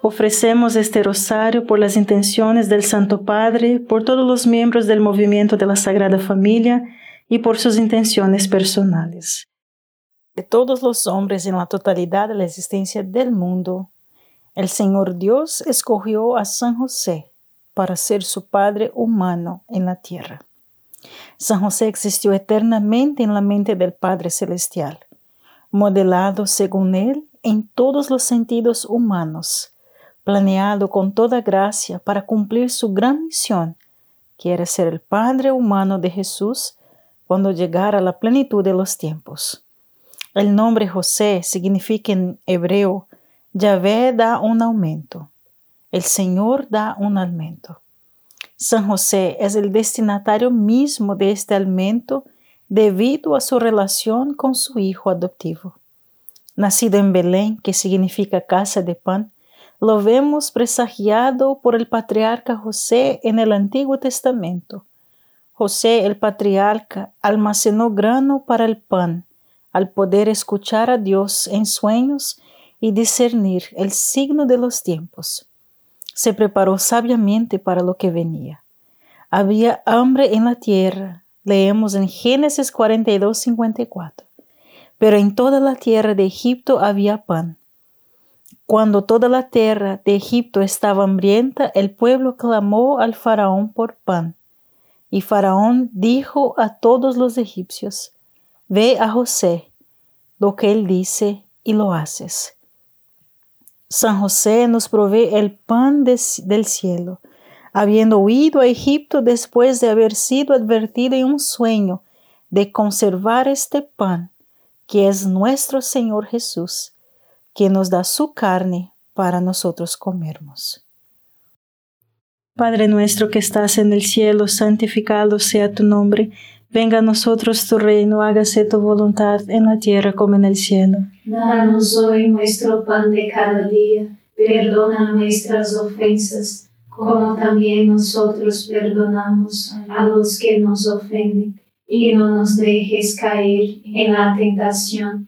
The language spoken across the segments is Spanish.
Ofrecemos este rosario por las intenciones del Santo Padre, por todos los miembros del movimiento de la Sagrada Familia y por sus intenciones personales. De todos los hombres en la totalidad de la existencia del mundo, el Señor Dios escogió a San José para ser su Padre humano en la tierra. San José existió eternamente en la mente del Padre Celestial, modelado según él en todos los sentidos humanos planeado con toda gracia para cumplir su gran misión, que era ser el Padre humano de Jesús cuando llegara la plenitud de los tiempos. El nombre José significa en hebreo, Yahvé da un aumento, el Señor da un aumento. San José es el destinatario mismo de este aumento debido a su relación con su hijo adoptivo. Nacido en Belén, que significa casa de pan, lo vemos presagiado por el patriarca José en el Antiguo Testamento. José el patriarca almacenó grano para el pan, al poder escuchar a Dios en sueños y discernir el signo de los tiempos. Se preparó sabiamente para lo que venía. Había hambre en la tierra, leemos en Génesis 42, 54. Pero en toda la tierra de Egipto había pan. Cuando toda la tierra de Egipto estaba hambrienta, el pueblo clamó al faraón por pan. Y faraón dijo a todos los egipcios, Ve a José, lo que él dice y lo haces. San José nos provee el pan del cielo, habiendo huido a Egipto después de haber sido advertido en un sueño de conservar este pan, que es nuestro Señor Jesús que nos da su carne para nosotros comermos. Padre nuestro que estás en el cielo, santificado sea tu nombre, venga a nosotros tu reino, hágase tu voluntad en la tierra como en el cielo. Danos hoy nuestro pan de cada día, perdona nuestras ofensas, como también nosotros perdonamos a los que nos ofenden, y no nos dejes caer en la tentación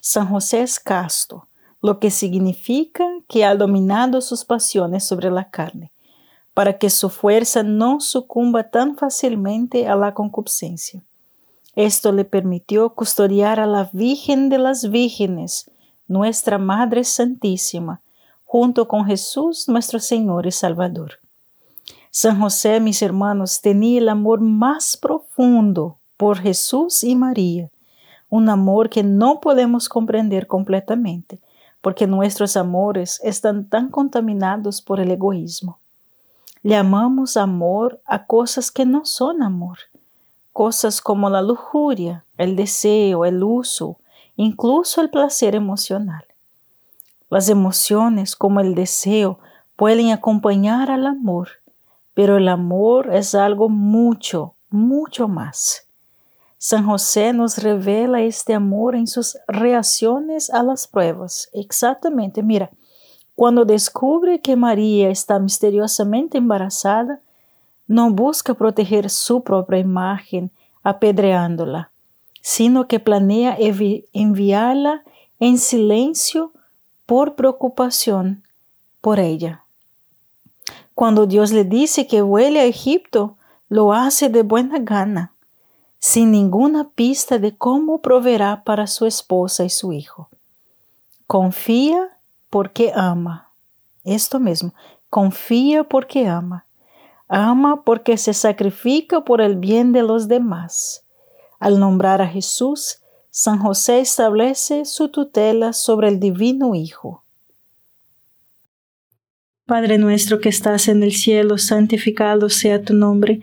San José es casto, lo que significa que ha dominado sus pasiones sobre la carne, para que su fuerza no sucumba tan fácilmente a la concupiscencia. Esto le permitió custodiar a la Virgen de las Vírgenes, nuestra Madre Santísima, junto con Jesús nuestro Señor y Salvador. San José, mis hermanos, tenía el amor más profundo por Jesús y María, un amor que no podemos comprender completamente, porque nuestros amores están tan contaminados por el egoísmo. Le amamos amor a cosas que no son amor, cosas como la lujuria, el deseo, el uso, incluso el placer emocional. Las emociones como el deseo pueden acompañar al amor, pero el amor es algo mucho, mucho más. San José nos revela este amor en sus reacciones a las pruebas. Exactamente, mira, cuando descubre que María está misteriosamente embarazada, no busca proteger su propia imagen apedreándola, sino que planea enviarla en silencio por preocupación por ella. Cuando Dios le dice que vuele a Egipto, lo hace de buena gana sin ninguna pista de cómo proveerá para su esposa y su hijo. Confía porque ama. Esto mismo, confía porque ama. Ama porque se sacrifica por el bien de los demás. Al nombrar a Jesús, San José establece su tutela sobre el divino Hijo. Padre nuestro que estás en el cielo, santificado sea tu nombre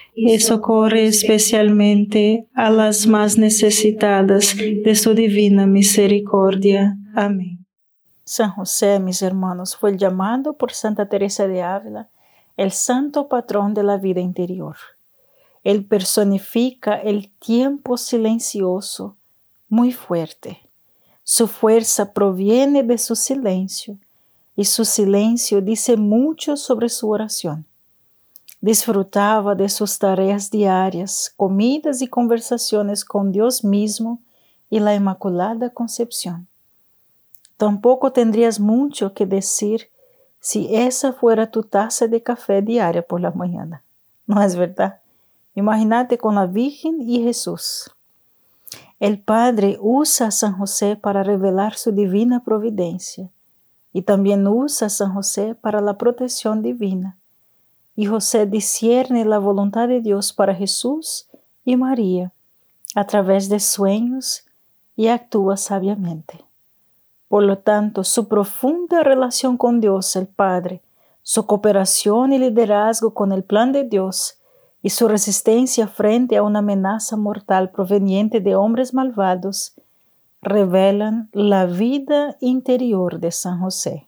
y socorre especialmente a las más necesitadas de su divina misericordia. Amén. San José, mis hermanos, fue llamado por Santa Teresa de Ávila el santo patrón de la vida interior. Él personifica el tiempo silencioso, muy fuerte. Su fuerza proviene de su silencio y su silencio dice mucho sobre su oración. Disfrutaba de sus tareas diarias, comidas y conversaciones con Dios mismo y la Inmaculada Concepción. Tampoco tendrías mucho que decir si esa fuera tu taza de café diaria por la mañana. ¿No es verdad? Imagínate con la Virgen y Jesús. El Padre usa a San José para revelar su divina providencia y también usa a San José para la protección divina. Y José discierne la voluntad de Dios para Jesús y María a través de sueños y actúa sabiamente. Por lo tanto, su profunda relación con Dios el Padre, su cooperación y liderazgo con el plan de Dios y su resistencia frente a una amenaza mortal proveniente de hombres malvados revelan la vida interior de San José.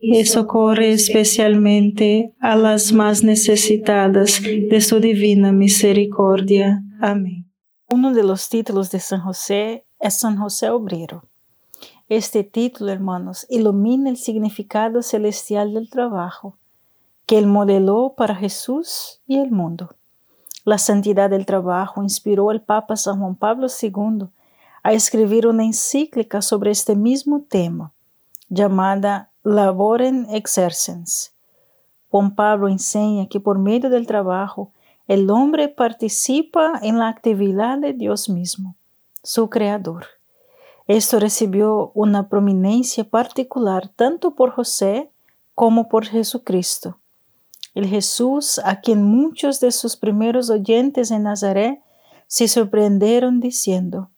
y socorre especialmente a las más necesitadas de su divina misericordia. Amén. Uno de los títulos de San José es San José Obrero. Este título, hermanos, ilumina el significado celestial del trabajo que él modeló para Jesús y el mundo. La santidad del trabajo inspiró al Papa San Juan Pablo II a escribir una encíclica sobre este mismo tema, llamada Laboren exercens. Juan Pablo enseña que por medio del trabajo el hombre participa en la actividad de Dios mismo, su creador. Esto recibió una prominencia particular tanto por José como por Jesucristo. El Jesús a quien muchos de sus primeros oyentes en Nazaret se sorprenderon diciendo,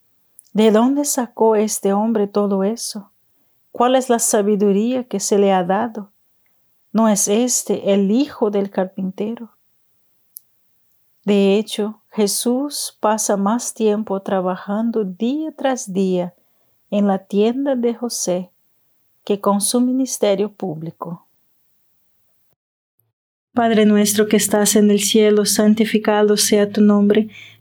¿de dónde sacó este hombre todo eso? ¿Cuál es la sabiduría que se le ha dado? ¿No es este el hijo del carpintero? De hecho, Jesús pasa más tiempo trabajando día tras día en la tienda de José que con su ministerio público. Padre nuestro que estás en el cielo, santificado sea tu nombre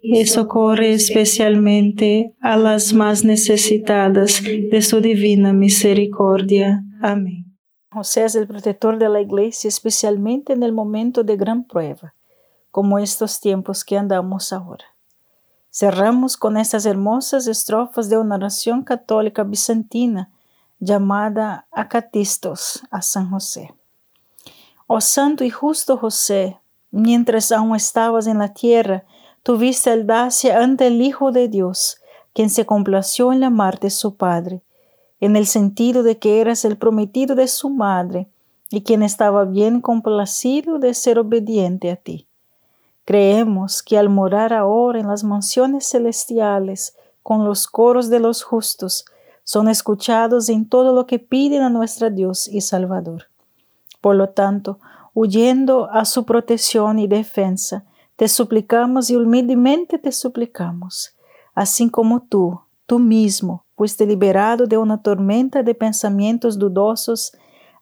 y socorre especialmente a las más necesitadas de su divina misericordia. Amén. José es el protector de la iglesia, especialmente en el momento de gran prueba, como estos tiempos que andamos ahora. Cerramos con estas hermosas estrofas de una oración católica bizantina llamada Acatistos a San José. Oh santo y justo José, mientras aún estabas en la tierra, tuviste audacia ante el Hijo de Dios, quien se complació en la muerte de su Padre en el sentido de que eras el prometido de su madre y quien estaba bien complacido de ser obediente a ti. Creemos que al morar ahora en las mansiones celestiales con los coros de los justos, son escuchados en todo lo que piden a nuestro Dios y Salvador. Por lo tanto, huyendo a su protección y defensa, te suplicamos y humildemente te suplicamos, así como tú, tú mismo, fuiste liberado de una tormenta de pensamientos dudosos,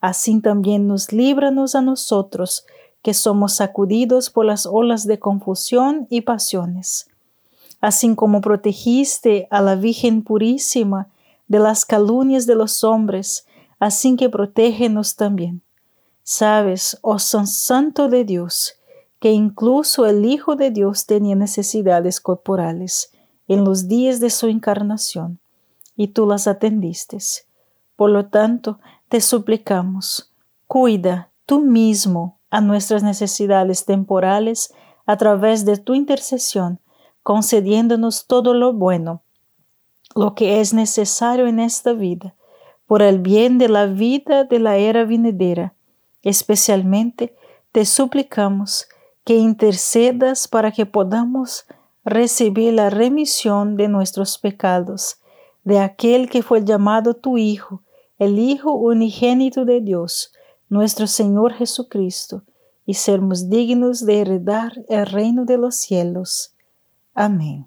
así también nos líbranos a nosotros, que somos sacudidos por las olas de confusión y pasiones. Así como protegiste a la Virgen Purísima de las calumnias de los hombres, así que protégenos también. Sabes, oh San Santo de Dios, que incluso el Hijo de Dios tenía necesidades corporales en los días de su encarnación y tú las atendiste. Por lo tanto, te suplicamos, cuida tú mismo a nuestras necesidades temporales a través de tu intercesión, concediéndonos todo lo bueno, lo que es necesario en esta vida, por el bien de la vida de la era venidera. Especialmente te suplicamos que intercedas para que podamos recibir la remisión de nuestros pecados de aquel que fue llamado tu Hijo, el Hijo unigénito de Dios, nuestro Señor Jesucristo, y sermos dignos de heredar el reino de los cielos. Amén.